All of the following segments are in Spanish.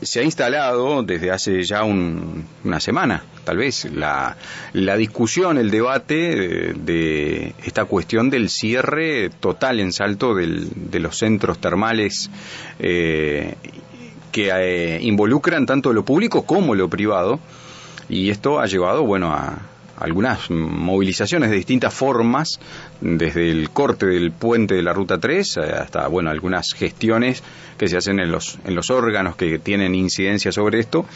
Se ha instalado desde hace ya una semana, tal vez, la, discusión, el debate de, esta cuestión del cierre total en salto de los centros termales eh, que eh, involucran tanto lo público como lo privado. Y esto ha llevado, bueno, a, algunas movilizaciones de distintas formas, desde el corte del puente de la Ruta 3 eh, hasta, bueno, algunas gestiones que se hacen en los, en los órganos que tienen incidencia sobre esto.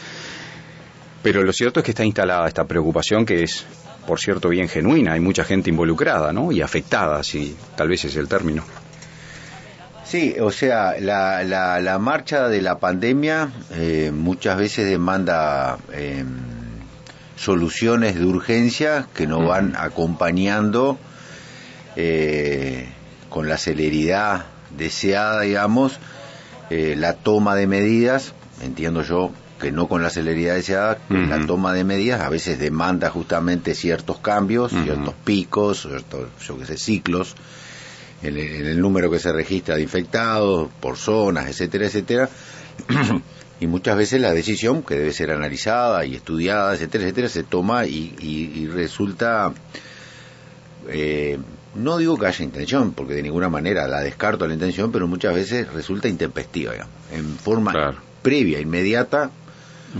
Pero lo cierto es que está instalada esta preocupación que es, por cierto, bien genuina. Hay mucha gente involucrada, ¿no? Y afectada, si tal vez es el término. Sí, o sea, la, la, marcha de la pandemia eh, muchas veces demanda eh, soluciones de urgencia que nos van acompañando eh, con la celeridad deseada, digamos, eh, la toma de medidas, entiendo yo que no con la celeridad deseada, la toma de medidas a veces demanda justamente ciertos cambios, ciertos picos, ciertos, yo qué sé, ciclos, en el número que se registra de infectados, por zonas, etcétera, etcétera. y muchas veces la decisión, que debe ser analizada y estudiada, etcétera, etcétera, se toma y, resulta, eh, no digo que haya intención, porque de ninguna manera la descarto la intención, pero muchas veces resulta intempestiva, en forma previa, inmediata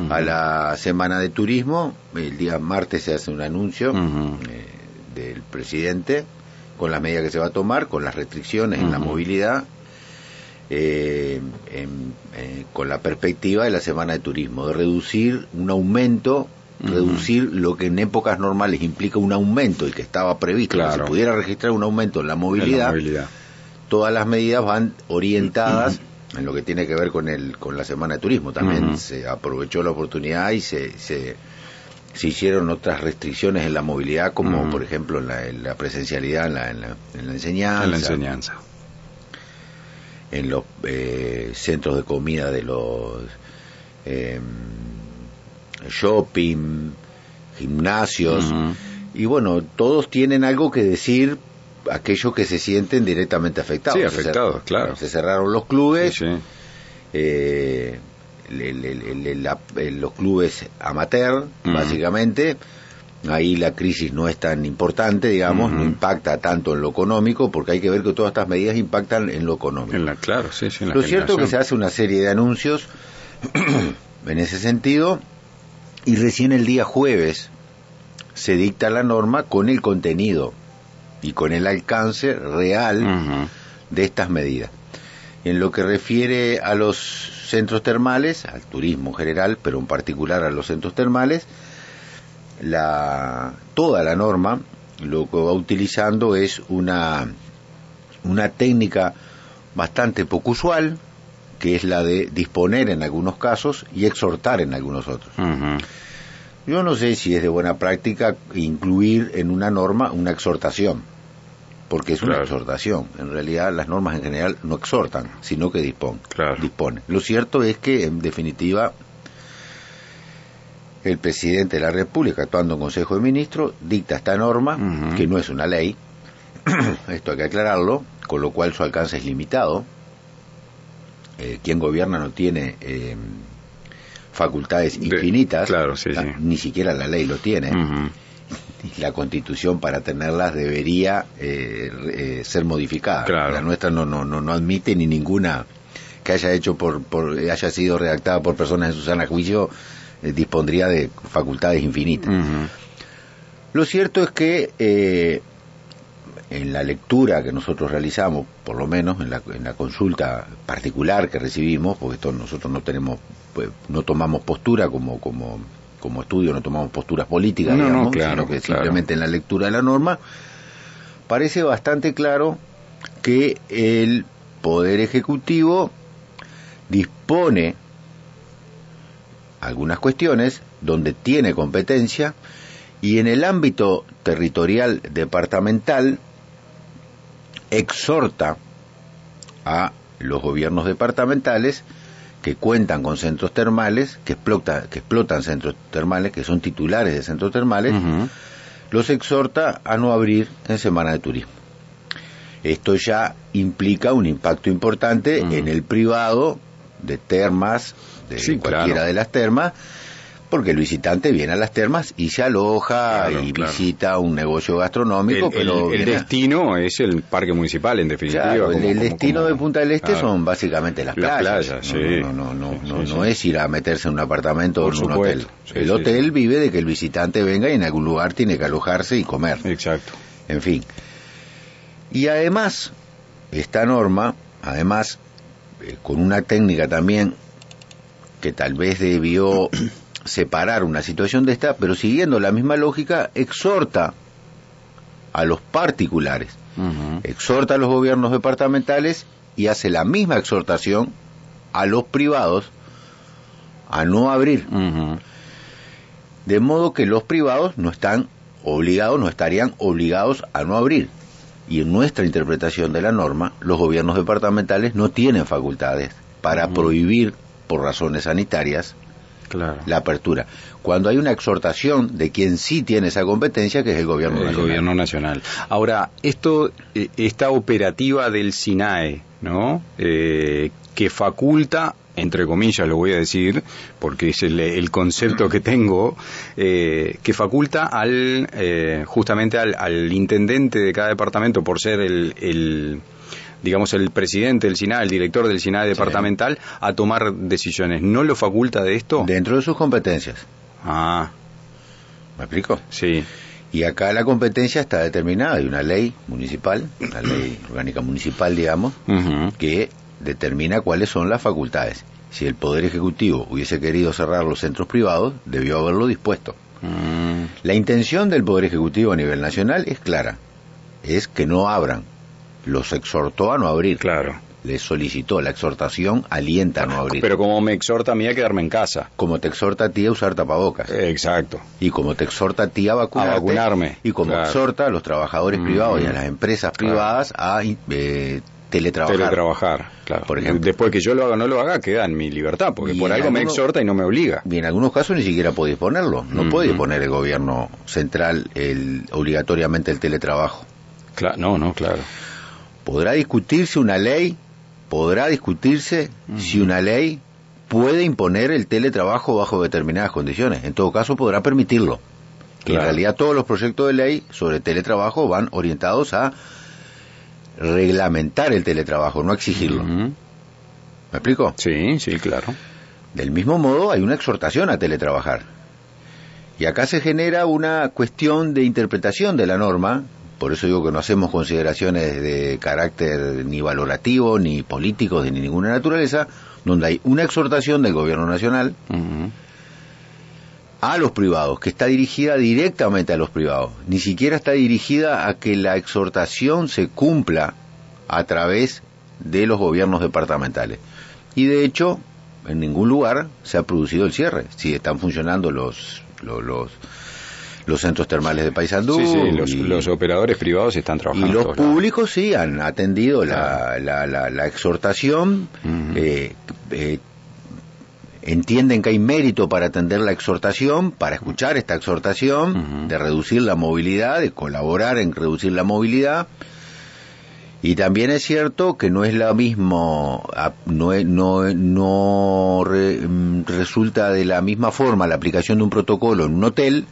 a la semana de turismo, el día martes se hace un anuncio eh, del presidente con las medidas que se va a tomar, con las restricciones en la movilidad, eh, eh, con la perspectiva de la semana de turismo, de reducir un aumento, reducir lo que en épocas normales implica un aumento y que estaba previsto, que se pudiera registrar un aumento en la movilidad, todas las medidas van orientadas en lo que tiene que ver con el con la semana de turismo. También se aprovechó la oportunidad y se, se, hicieron otras restricciones en la movilidad, como por ejemplo en la, presencialidad en la, en la, enseñanza. En la enseñanza en los eh, centros de comida de los eh, shopping, gimnasios, y bueno, todos tienen algo que decir aquellos que se sienten directamente afectados. Sí, afectados, claro. Se cerraron los clubes, eh, los clubes amateur, básicamente, ahí la crisis no es tan importante, digamos, no impacta tanto en lo económico, porque hay que ver que todas estas medidas impactan en lo económico. En la, claro, sí, sí, lo cierto es que se hace una serie de anuncios en ese sentido, y recién el día jueves se dicta la norma con el contenido y con el alcance real de estas medidas. En lo que refiere a los centros termales, al turismo en general, pero en particular a los centros termales, la, toda la norma lo que va utilizando es una, una técnica bastante poco usual, que es la de disponer en algunos casos y exhortar en algunos otros. Yo no sé si es de buena práctica incluir en una norma una exhortación, porque es una exhortación. En realidad las normas en general no exhortan, sino que disponen. Dispone. Lo cierto es que, en definitiva, el presidente de la República, actuando en Consejo de Ministros, dicta esta norma, que no es una ley, esto hay que aclararlo, con lo cual su alcance es limitado. Eh, quien gobierna no tiene eh, facultades infinitas, claro, ni siquiera la ley lo tiene. La constitución para tenerlas debería eh, ser modificada. La nuestra no, no, no, no admite ni ninguna que haya hecho por, por haya sido redactada por personas en su sana juicio eh, dispondría de facultades infinitas. Lo cierto es que eh, en la lectura que nosotros realizamos, por lo menos en la, en la consulta particular que recibimos, porque esto nosotros no tenemos, pues, no tomamos postura como, como, como estudio, no tomamos posturas políticas, digamos, claro, sino que simplemente en la lectura de la norma, parece bastante claro que el Poder Ejecutivo dispone algunas cuestiones donde tiene competencia y en el ámbito territorial departamental exhorta a los gobiernos departamentales que cuentan con centros termales, que, que explotan centros termales, que son titulares de centros termales, los exhorta a no abrir en semana de turismo. Esto ya implica un impacto importante en el privado de termas, de Sí, cualquiera claro. de las termas, porque el visitante viene a las termas y se aloja Claro, y claro. visita un negocio gastronómico, El, pero el- destino es el parque municipal, en definitiva. Claro, el, como- el como- destino como- de Punta del Este claro. son básicamente las Las playas. playas, No, sí. no, no, no, Sí, no, sí, no sí. es ir a meterse en un apartamento o en un hotel. El hotel vive de que el visitante venga y en algún lugar tiene que alojarse y comer. Exacto. En fin. Y además, esta norma, además, eh, con una técnica también que tal vez debió separar una situación de esta, pero siguiendo la misma lógica, exhorta a los particulares, exhorta a los gobiernos departamentales y hace la misma exhortación a los privados a no abrir. De modo que los privados no están obligados, no estarían obligados a no abrir. Y en nuestra interpretación de la norma, los gobiernos departamentales no tienen facultades para prohibir, por razones sanitarias, Claro. la apertura. Cuando hay una exhortación de quien sí tiene esa competencia, que es el gobierno el nacional. gobierno nacional. Ahora, esto, eh, esta operativa del SINAE, ¿no? Eh, que faculta, entre comillas lo voy a decir, porque es el, el concepto que tengo, eh, que faculta al, eh, justamente al, al intendente de cada departamento por ser el, el digamos, el presidente del SINAE, el director del SINAE departamental, a tomar decisiones. ¿No lo faculta de esto? Dentro de sus competencias. Ah, ¿Me explico? sí. Y acá la competencia está determinada. Hay una ley municipal, una ley orgánica municipal, digamos, que determina cuáles son las facultades. Si el Poder Ejecutivo hubiese querido cerrar los centros privados, debió haberlo dispuesto. Mm. La intención del Poder Ejecutivo a nivel nacional es clara, es que no abran. Los exhortó a no abrir. Claro. Les solicitó la exhortación, alienta a no abrir. Pero como me exhorta a mí a quedarme en casa. como te exhorta a ti a usar tapabocas. Exacto. y como te exhorta a ti a vacunarte. A vacunarme, Y como claro. exhorta a los trabajadores Mm, privados y a las empresas claro. privadas a eh, teletrabajar. Teletrabajar, claro. Por ejemplo. Después que yo lo haga o no lo haga, queda en mi libertad, porque Y por algo me exhorta y no me obliga. Y en algunos casos ni siquiera puede disponerlo. No Mm, puede mm. disponer el gobierno central el, obligatoriamente el teletrabajo. No, no, claro. Podrá discutirse una ley, podrá discutirse si una ley puede imponer el teletrabajo bajo determinadas condiciones. En todo caso, podrá permitirlo. En realidad todos los proyectos de ley sobre teletrabajo van orientados a reglamentar el teletrabajo, no exigirlo. ¿Me explico? Sí, sí, claro. Del mismo modo, hay una exhortación a teletrabajar. Y acá se genera una cuestión de interpretación de la norma, por eso digo que no hacemos consideraciones de carácter ni valorativo, ni político, de ni ninguna naturaleza, donde hay una exhortación del gobierno nacional. A los privados, que está dirigida directamente a los privados. Ni siquiera está dirigida a que la exhortación se cumpla a través de los gobiernos departamentales. Y de hecho, en ningún lugar se ha producido el cierre. Si están funcionando los los, los, los centros termales de Paysandú Sí, sí, los, y, los operadores privados están y trabajando. en los lados. públicos sí han atendido la, la, la, la exhortación. Eh, eh, entienden que hay mérito para atender la exhortación, para escuchar esta exhortación, de reducir la movilidad, de colaborar en reducir la movilidad. Y también es cierto que no es lo mismo, no, no, no re- mm, resulta de la misma forma la aplicación de un protocolo en un hotel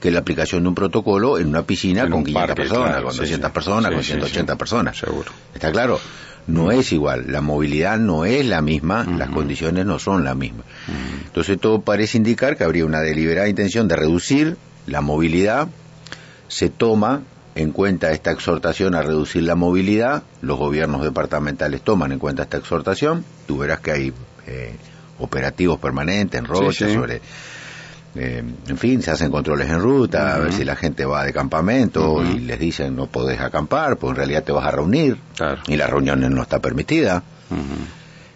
que la aplicación de un protocolo en una piscina En con un 500 parque, personas, claro, con sí, 200 sí. personas, Sí, con sí, 180 sí. personas. Seguro. Está claro, no es igual, la movilidad no es la misma, las Ujú. condiciones no son las mismas. Entonces todo parece indicar que habría una deliberada intención de reducir la movilidad, se toma en cuenta esta exhortación a reducir la movilidad, los gobiernos departamentales toman en cuenta esta exhortación, tú verás que hay eh, operativos permanentes en Rocha sí. sobre... eh, en fin, se hacen controles en ruta, a ver si la gente va de campamento y les dicen no podés acampar, pues en realidad te vas a reunir Claro. y la reunión no está permitida.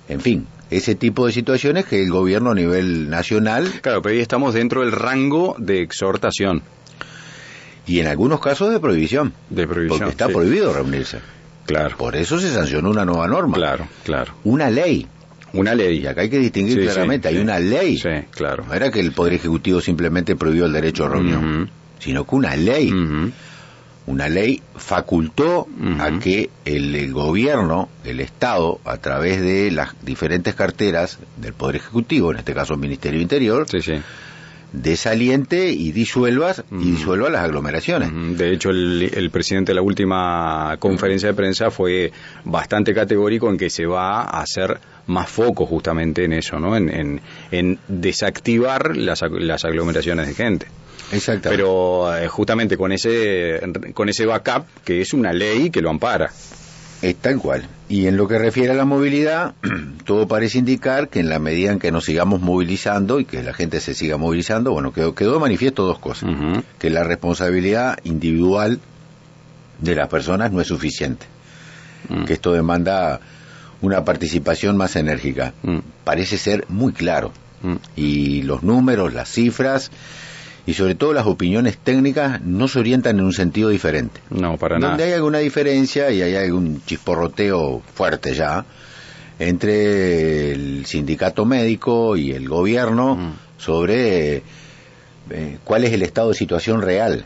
En fin, ese tipo de situaciones que el gobierno a nivel nacional Claro, pero ahí estamos dentro del rango de exhortación, y en algunos casos de prohibición, de prohibición. porque está sí. prohibido reunirse. Claro, Por eso se sancionó una nueva norma, claro, claro. una ley. Una ley. Y acá hay que distinguir Sí, claramente, sí, hay sí. una ley. Sí, claro. No era que el Poder Ejecutivo simplemente prohibió el derecho a reunión, sino que una ley una ley facultó a que el, gobierno, el Estado, a través de las diferentes carteras del Poder Ejecutivo, en este caso el Ministerio Interior, desaliente y disuelvas y disuelva las aglomeraciones. De hecho, el, presidente de la última conferencia de prensa fue bastante categórico en que se va a hacer más foco justamente en eso, ¿no? En, en, desactivar las, las aglomeraciones de gente. Exacto. Pero eh, justamente con ese, con ese backup, que es una ley que lo ampara. Es tal cual. Y en lo que refiere a la movilidad, todo parece indicar que en la medida en que nos sigamos movilizando y que la gente se siga movilizando, bueno, quedó, quedó manifiesto dos cosas. Que la responsabilidad individual de las personas no es suficiente. Mm. Que esto demanda una participación más enérgica. Mm. Parece ser muy claro. Mm. Y los números, las cifras y sobre todo las opiniones técnicas no se orientan en un sentido diferente. No, para nada. Donde hay alguna diferencia y hay algún chisporroteo fuerte ya entre el sindicato médico y el gobierno mm. sobre eh, cuál es el estado de situación real.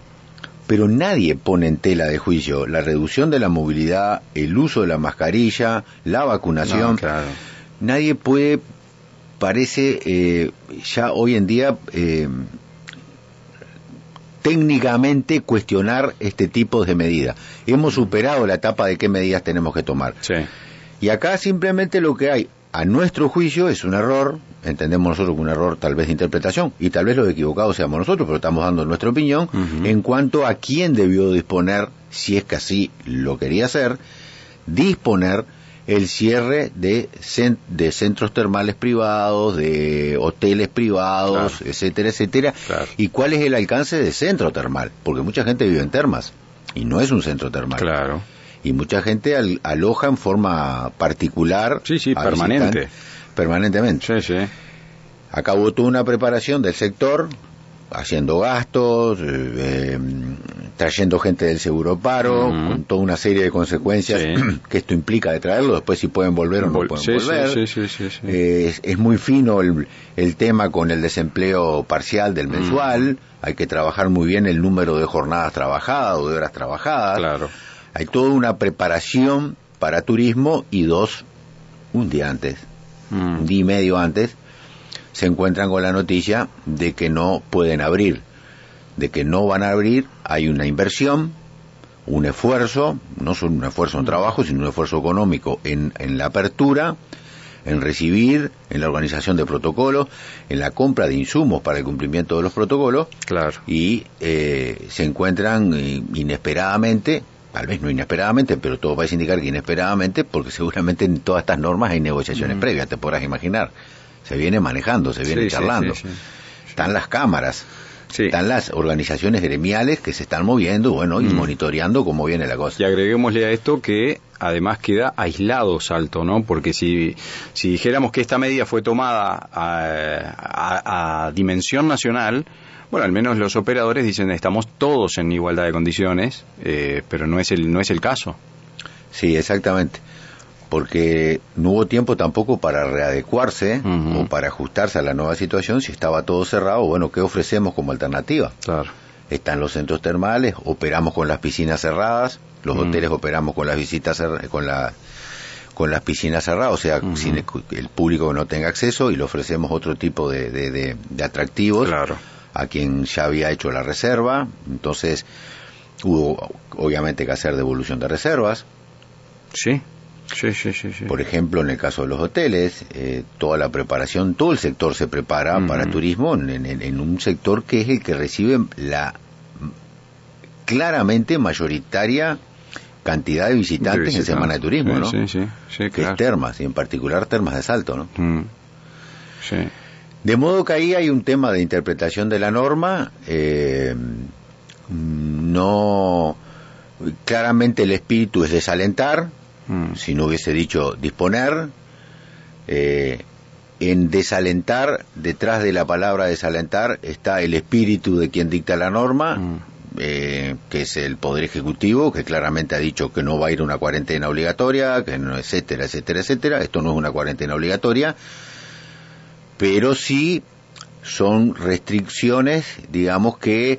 Pero nadie pone en tela de juicio la reducción de la movilidad, el uso de la mascarilla, la vacunación. Nadie puede, parece, eh, ya hoy en día eh, técnicamente cuestionar este tipo de medidas. Hemos superado la etapa de qué medidas tenemos que tomar. Y acá simplemente lo que hay, a nuestro juicio, es un error, entendemos nosotros que un error tal vez de interpretación, y tal vez los equivocados seamos nosotros, pero estamos dando nuestra opinión en cuanto a quién debió disponer, si es que así lo quería hacer, disponer el cierre de, de centros termales privados, de hoteles privados, etcétera, etcétera. ¿Y cuál es el alcance de centro termal? Porque mucha gente vive en termas y no es un centro termal. Claro. Y mucha gente aloja en forma particular. Sí, sí, permanente. Permanentemente. Sí, sí. Acabó toda una preparación del sector haciendo gastos, eh, em, trayendo gente del seguro paro, con toda una serie de consecuencias que esto implica de traerlo, después si pueden volver o no pueden volver. Eh, es, muy fino el, el, tema con el desempleo parcial del mensual, hay que trabajar muy bien el número de jornadas trabajadas o de horas trabajadas. Claro. Hay toda una preparación para turismo y dos, un día antes, un día y medio antes, se encuentran con la noticia de que no pueden abrir, de que no van a abrir, hay una inversión, un esfuerzo, no solo un esfuerzo en trabajo, sino un esfuerzo económico en, en la apertura, en recibir, en la organización de protocolos, en la compra de insumos para el cumplimiento de los protocolos, claro. y eh, se encuentran eh, inesperadamente, tal vez no inesperadamente, pero todo parece indicar que inesperadamente, porque seguramente en todas estas normas hay negociaciones previas, te podrás imaginar se viene manejando, se viene charlando. están las cámaras, están las organizaciones gremiales que se están moviendo, bueno, y mm. monitoreando cómo viene la cosa. Y agreguémosle a esto que además queda aislado Salto, ¿no? Porque si, si dijéramos que esta medida fue tomada a, dimensión nacional, bueno, al menos los operadores dicen estamos todos en igualdad de condiciones, eh, pero no es el no es el caso. Sí, exactamente porque no hubo tiempo tampoco para readecuarse o para ajustarse a la nueva situación si estaba todo cerrado. Bueno, ¿qué ofrecemos como alternativa? Claro. Están los centros termales, operamos con las piscinas cerradas, los hoteles operamos con las visitas con la con las piscinas cerradas, o sea, sin el, público no tenga acceso y le ofrecemos otro tipo de, de, de atractivos a quien ya había hecho la reserva. Entonces, hubo obviamente que hacer devolución de reservas. Sí. Sí, sí, sí, Por ejemplo, en el caso de los hoteles, eh, toda la preparación, todo el sector se prepara para turismo en, un sector que es el que recibe la claramente mayoritaria cantidad de visitantes en Semana de Turismo, ¿no? Sí, sí, sí Que es Termas, y en particular Termas de Salto, ¿no? Mm. Sí. De modo que ahí hay un tema de interpretación de la norma, eh, no... Claramente el espíritu es desalentar, Mm. si no hubiese dicho disponer, eh, en desalentar, detrás de la palabra desalentar está el espíritu de quien dicta la norma, mm. eh, que es el Poder Ejecutivo, que claramente ha dicho que no va a ir una cuarentena obligatoria, que no, etcétera, etcétera, etcétera. Esto no es una cuarentena obligatoria, pero sí son restricciones, digamos que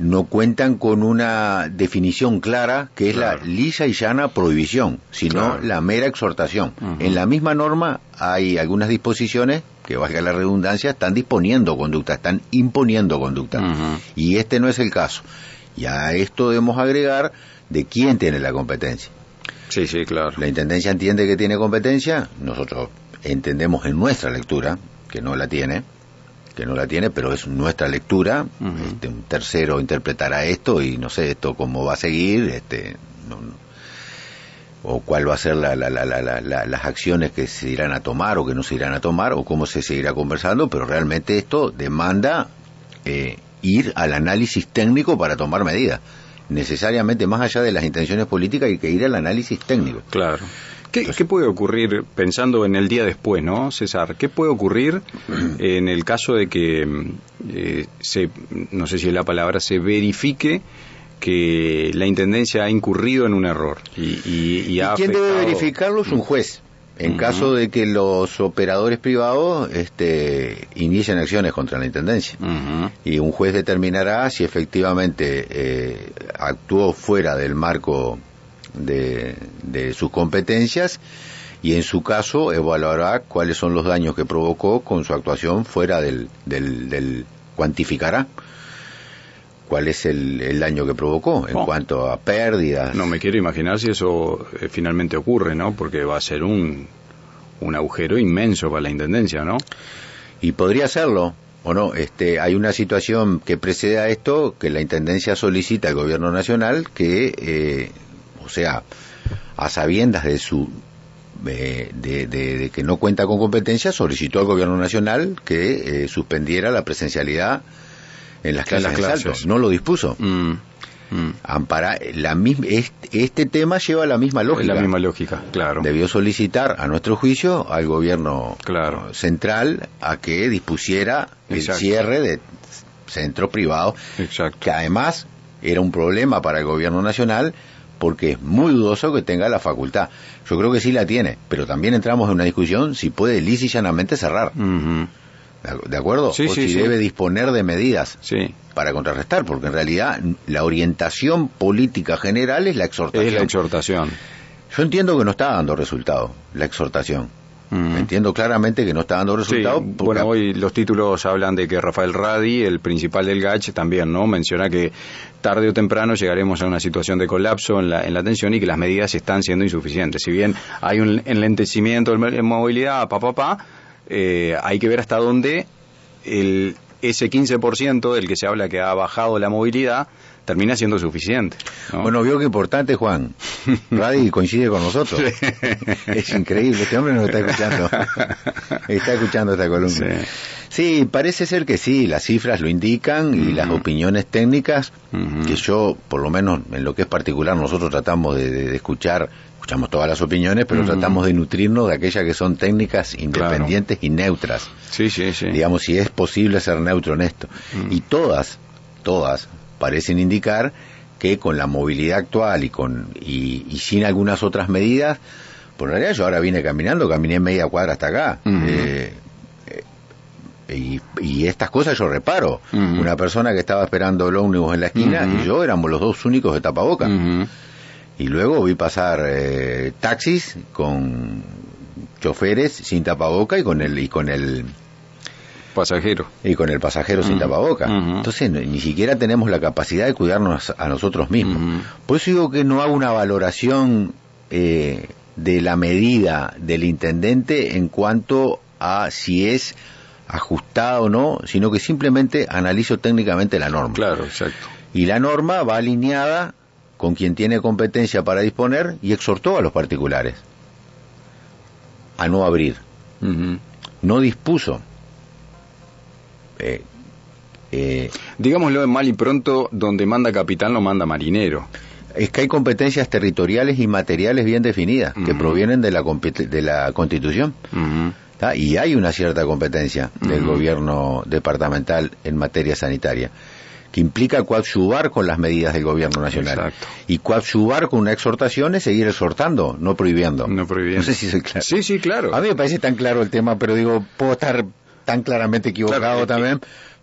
no cuentan con una definición clara que es la lisa y llana prohibición, sino la mera exhortación. En la misma norma hay algunas disposiciones que valga la redundancia, están disponiendo conducta, están imponiendo conducta. Y este no es el caso. Y a esto debemos agregar de quién tiene la competencia. Sí, sí, claro. La Intendencia entiende que tiene competencia, nosotros entendemos en nuestra lectura que no la tiene, que no la tiene, pero es nuestra lectura. este, un tercero interpretará esto y no sé esto cómo va a seguir, este, o cuál va a ser la, las acciones que se irán a tomar o que no se irán a tomar, o cómo se seguirá conversando, pero realmente esto demanda eh, ir al análisis técnico para tomar medidas. Necesariamente, más allá de las intenciones políticas, hay que ir al análisis técnico. Claro. ¿Qué, puede ocurrir, pensando en el día después, ¿no, César? ¿Qué puede ocurrir en el caso de que eh, se, no sé si es la palabra, se verifique que la Intendencia ha incurrido en un error? ¿Y, y, quién debe verificarlo? Es un juez. En caso de que los operadores privados este, inicien acciones contra la Intendencia. Y un juez determinará si efectivamente eh, actuó fuera del marco de, sus competencias y en su caso evaluará cuáles son los daños que provocó con su actuación fuera del, del, cuantificará cuál es el, daño que provocó en cuanto a pérdidas. No me quiero imaginar si eso eh, finalmente ocurre, ¿no? Porque va a ser un, un agujero inmenso para la Intendencia, ¿no? Y podría serlo, o no, este, hay una situación que precede a esto, que la Intendencia solicita al Gobierno Nacional que eh, sea, a sabiendas de su de, que no cuenta con competencia, solicitó al gobierno nacional que eh, suspendiera la presencialidad en las clases, No lo dispuso. Mm, mm. Ampara, la misma, este, tema lleva la misma lógica. La misma lógica, claro. Debió solicitar, a nuestro juicio, al gobierno central a que dispusiera el cierre de centros privados, que además era un problema para el gobierno nacional porque es muy dudoso que tenga la facultad. Yo creo que sí la tiene, pero también entramos en una discusión si puede lisa y llanamente cerrar. ¿De acuerdo? Sí, o si debe disponer de medidas para contrarrestar, porque en realidad la orientación política general es la exhortación. Es la exhortación. Yo entiendo que no está dando resultado la exhortación. Entiendo claramente que no está dando resultados. Bueno, hoy los títulos hablan de que Rafael Radi, el principal del GACH, también no menciona que tarde o temprano llegaremos a una situación de colapso en la, en la atención y que las medidas están siendo insuficientes. Si bien hay un enlentecimiento en movilidad, pa, pa, pa, eh, hay que ver hasta dónde el, ese 15% del que se habla que ha bajado la movilidad termina siendo suficiente. Bueno, vio que importante, Juan. Radi coincide con nosotros. es increíble, este hombre nos está escuchando. está escuchando esta columna. Sí. parece ser que sí, las cifras lo indican y las opiniones técnicas, que yo, por lo menos en lo que es particular, nosotros tratamos de, escuchar, escuchamos todas las opiniones, pero tratamos de nutrirnos de aquellas que son técnicas independientes y neutras. Sí, sí, sí. Digamos, si es posible ser neutro en esto. Y todas, todas, parecen indicar que con la movilidad actual y con y, sin algunas otras medidas, por realidad yo ahora vine caminando, caminé media cuadra hasta acá. Eh, eh, y, estas cosas yo reparo. Una persona que estaba esperando el ómnibus en la esquina y yo éramos los dos únicos de tapaboca. Y luego vi pasar eh, taxis con choferes sin tapaboca y con el y con el pasajero. Y con el pasajero sin tapaboca. Entonces ni siquiera tenemos la capacidad de cuidarnos a nosotros mismos. Por eso digo que no hago una valoración eh, de la medida del intendente en cuanto a si es ajustada o no, sino que simplemente analizo técnicamente la norma. Claro, exacto. Y la norma va alineada con quien tiene competencia para disponer y exhortó a los particulares a no abrir. No dispuso eh, eh, Digámoslo en mal y pronto, donde manda capitán no manda marinero. Es que hay competencias territoriales y materiales bien definidas que provienen de la, de la Constitución. Y hay una cierta competencia del gobierno departamental en materia sanitaria que implica coadyuvar con las medidas del gobierno nacional. Y coadyuvar con una exhortación es seguir exhortando, no prohibiendo. No prohibiendo. No sé si soy claro. Sí, sí, claro. A mí me parece tan claro el tema, pero digo, puedo estar tan claramente equivocado también,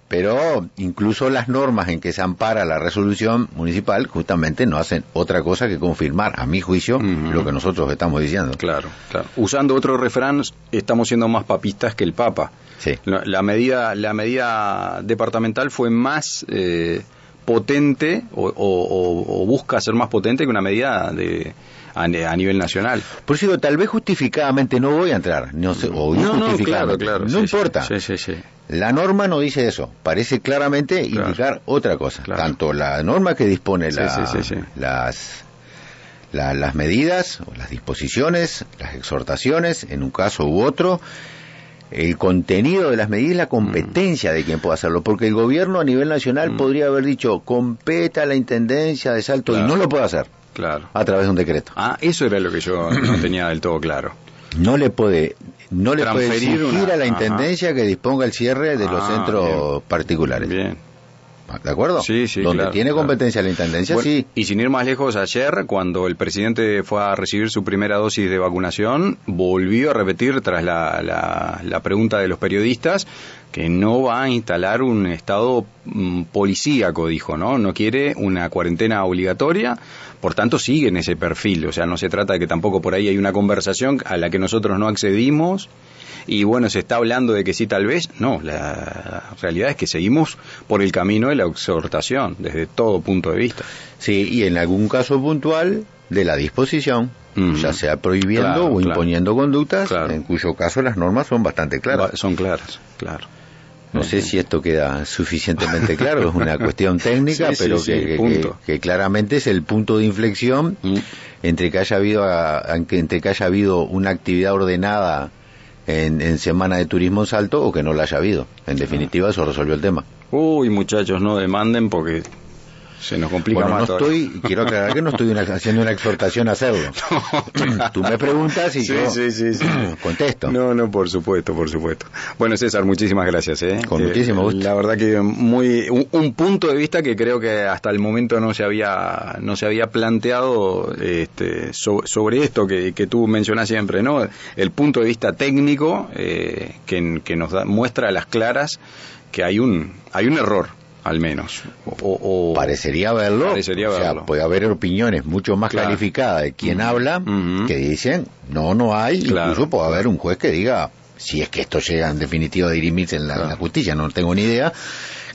pero incluso las normas en que se ampara la resolución municipal justamente no hacen otra cosa que confirmar, a mi juicio, lo que nosotros estamos diciendo. Claro, claro. Usando otro refrán, estamos siendo más papistas que el Papa. Sí. La medida, la medida departamental fue más eh, potente o, busca ser más potente que una medida de a, nivel nacional. Por eso digo, tal vez justificadamente no voy a entrar, no sé, o no, no, claro, claro, no importa. Sí, sí, sí. La norma no dice eso, parece claramente indicar otra cosa. Tanto la norma que dispone las las medidas, las disposiciones, las exhortaciones, en un caso u otro, el contenido de las medidas, la competencia de quien pueda hacerlo, porque el gobierno a nivel nacional mm. podría haber dicho competa la intendencia de Salto y no lo puede hacer. Claro. A través de un decreto. Ah, eso era lo que yo no tenía del todo claro. No le puede no le puede exigir a la intendencia que disponga el cierre de los ah, centros particulares. Bien. ¿De acuerdo? Sí, sí. Donde tiene competencia la intendencia, sí. Y sin ir más lejos, ayer, cuando el presidente fue a recibir su primera dosis de vacunación, volvió a repetir, tras la, la, pregunta de los periodistas, que no va a instalar un estado mm, policíaco, dijo, ¿no? No quiere una cuarentena obligatoria, por tanto sigue en ese perfil, o sea, no se trata de que tampoco por ahí hay una conversación a la que nosotros no accedimos y bueno, se está hablando de que sí tal vez, no, la realidad es que seguimos por el camino de la exhortación desde todo punto de vista. Sí, y en algún caso puntual de la disposición, ya sea prohibiendo o imponiendo conductas, en cuyo caso las normas son bastante claras. Son claras, claro. No sé si esto queda suficientemente claro, es una cuestión técnica, pero que, claramente es el punto de inflexión mm. entre que haya habido entre que haya habido una actividad ordenada en, Semana de Turismo en Salto o que no la haya habido. En definitiva, eso resolvió el tema. Uy, muchachos, no demanden porque se nos complica bueno, más. No estoy, quiero aclarar que no estoy haciendo una exhortación a hacerlo. Tú me preguntas y yo contesto. No, no, por supuesto, por supuesto. Bueno, César, muchísimas gracias. ¿eh? Con muchísimo gusto. La verdad que muy un, punto de vista que creo que hasta el momento no se había no se había planteado este, sobre esto que, que tú mencionas siempre, ¿no? El punto de vista técnico eh, que, que nos da, muestra a las claras que hay un hay un error al menos. O, parecería verlo. o sea, puede haber opiniones mucho más calificadas de quien habla que dicen, no, no hay. Incluso puede haber un juez que diga, si es que esto llega en definitiva a dirimirse en la, justicia, no tengo ni idea,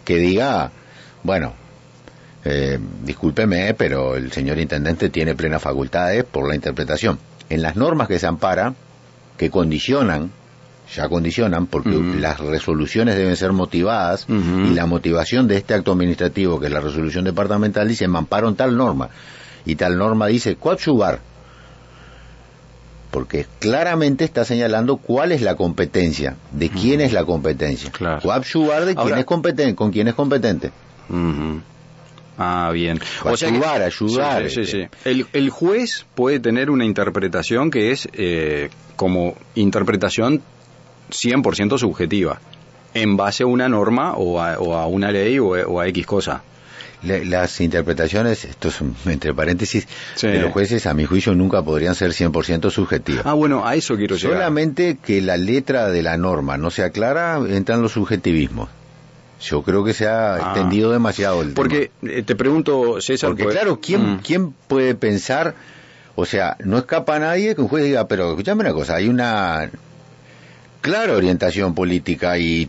que diga, bueno, eh, discúlpeme, pero el señor intendente tiene plenas facultades por la interpretación. En las normas que se ampara, que condicionan ya condicionan porque las resoluciones deben ser motivadas y la motivación de este acto administrativo, que es la resolución departamental, dice me amparo tal norma y tal norma dice coadyuvar porque claramente está señalando cuál es la competencia, de quién es la competencia. Claro. Coadyuvar de quién es competente, con quién es competente. Ah, bien. O sea, ayudar, ayudar. Sí, sí, este. el, juez puede tener una interpretación que es eh, como interpretación 100% subjetiva, en base a una norma o a, una ley o, a X cosa. las interpretaciones, esto es entre paréntesis, de los jueces, a mi juicio, nunca podrían ser 100% subjetivas. Ah, bueno, a eso quiero llegar. Solamente que la letra de la norma no sea clara, entran los subjetivismos. Yo creo que se ha ah. extendido demasiado el Porque eh, te pregunto, César. Porque, pues, claro, ¿quién, mm. ¿quién puede pensar? O sea, no escapa a nadie que un juez diga, pero escúchame una cosa, hay una clara orientación política y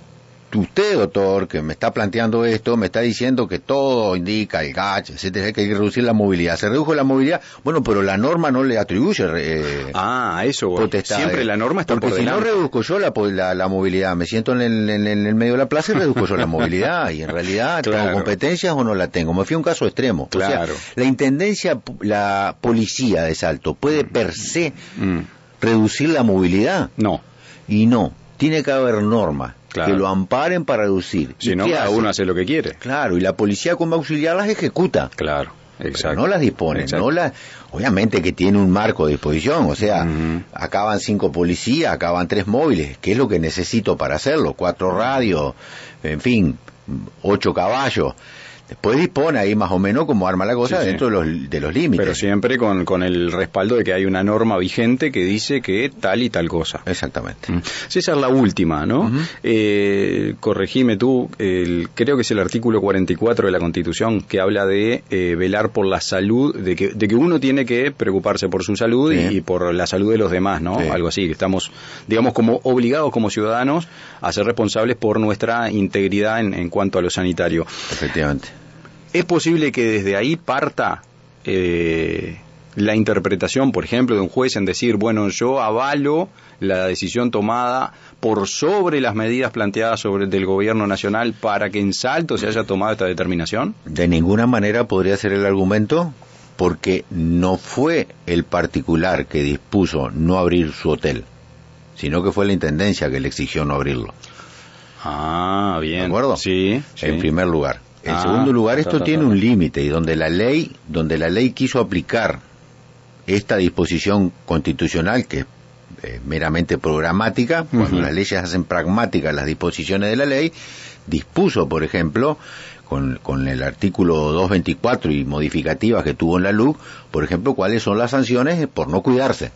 usted, doctor, que me está planteando esto, me está diciendo que todo indica el GACH, etcétera, que hay que reducir la movilidad. Se redujo la movilidad, bueno, pero la norma no le atribuye eh, ah, eso, Siempre la norma está Porque si no reduzco yo la, la, movilidad, me siento en el, en el, medio de la plaza y reduzco yo la movilidad, y en realidad tengo competencias o no la tengo. Me fui a un caso extremo. Claro. la intendencia, la policía de Salto, ¿puede per se mm. reducir la movilidad? No y no, tiene que haber normas que lo amparen para reducir. Si no, cada uno hace lo que quiere. Claro, y la policía como auxiliar las ejecuta. Claro. Exacto. no las dispone, no las, obviamente que tiene un marco de disposición, o sea, acaban cinco policías, acaban tres móviles, ¿qué es lo que necesito para hacerlo? Cuatro radios, en fin, ocho caballos. Después dispone ahí más o menos como arma la cosa dentro de los, de los límites. Pero siempre con, con, el respaldo de que hay una norma vigente que dice que tal y tal cosa. Exactamente. Mm. Esa es la última, ¿no? eh, corregime tú, el, creo que es el artículo 44 de la Constitución que habla de eh, velar por la salud, de que, de que uno tiene que preocuparse por su salud y, y, por la salud de los demás, ¿no? Algo así, que estamos, digamos, como obligados como ciudadanos a ser responsables por nuestra integridad en, en cuanto a lo sanitario. Efectivamente. ¿Es posible que desde ahí parta eh, la interpretación, por ejemplo, de un juez en decir, bueno, yo avalo la decisión tomada por sobre las medidas planteadas sobre del gobierno nacional para que en Salto se haya tomado esta determinación? De ninguna manera podría ser el argumento porque no fue el particular que dispuso no abrir su hotel, sino que fue la intendencia que le exigió no abrirlo. Ah, bien. ¿De acuerdo? Sí. En sí. primer lugar. En ah, segundo lugar, esto tiene un límite y donde la ley, donde la ley quiso aplicar esta disposición constitucional que es eh, meramente programática, uh -huh. cuando las leyes hacen pragmáticas las disposiciones de la ley, dispuso, por ejemplo, con, con, el artículo 224 y modificativas que tuvo en la LUC, por ejemplo, cuáles son las sanciones por no cuidarse.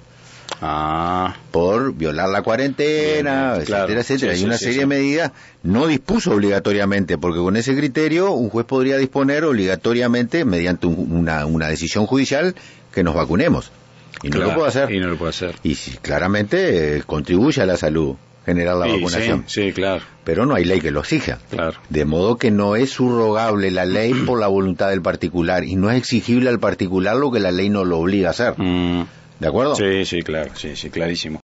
Ah. por violar la cuarentena, bien, etcétera, claro. etcétera. Sí, Hay una sí, serie sí, de medidas, no dispuso obligatoriamente, porque con ese criterio un juez podría disponer obligatoriamente, mediante un, una, una decisión judicial, que nos vacunemos. Y claro, no lo puede hacer. Y no lo puede hacer. Y si, claramente eh, contribuye a la salud generar la vacunación. Sí, claro. Pero no hay ley que lo exija. Claro. De modo que no es subrogable la ley por la voluntad del particular y no es exigible al particular lo que la ley no lo obliga a hacer. Mm. ¿De acuerdo? Sí, sí, claro, sí, sí, clarísimo.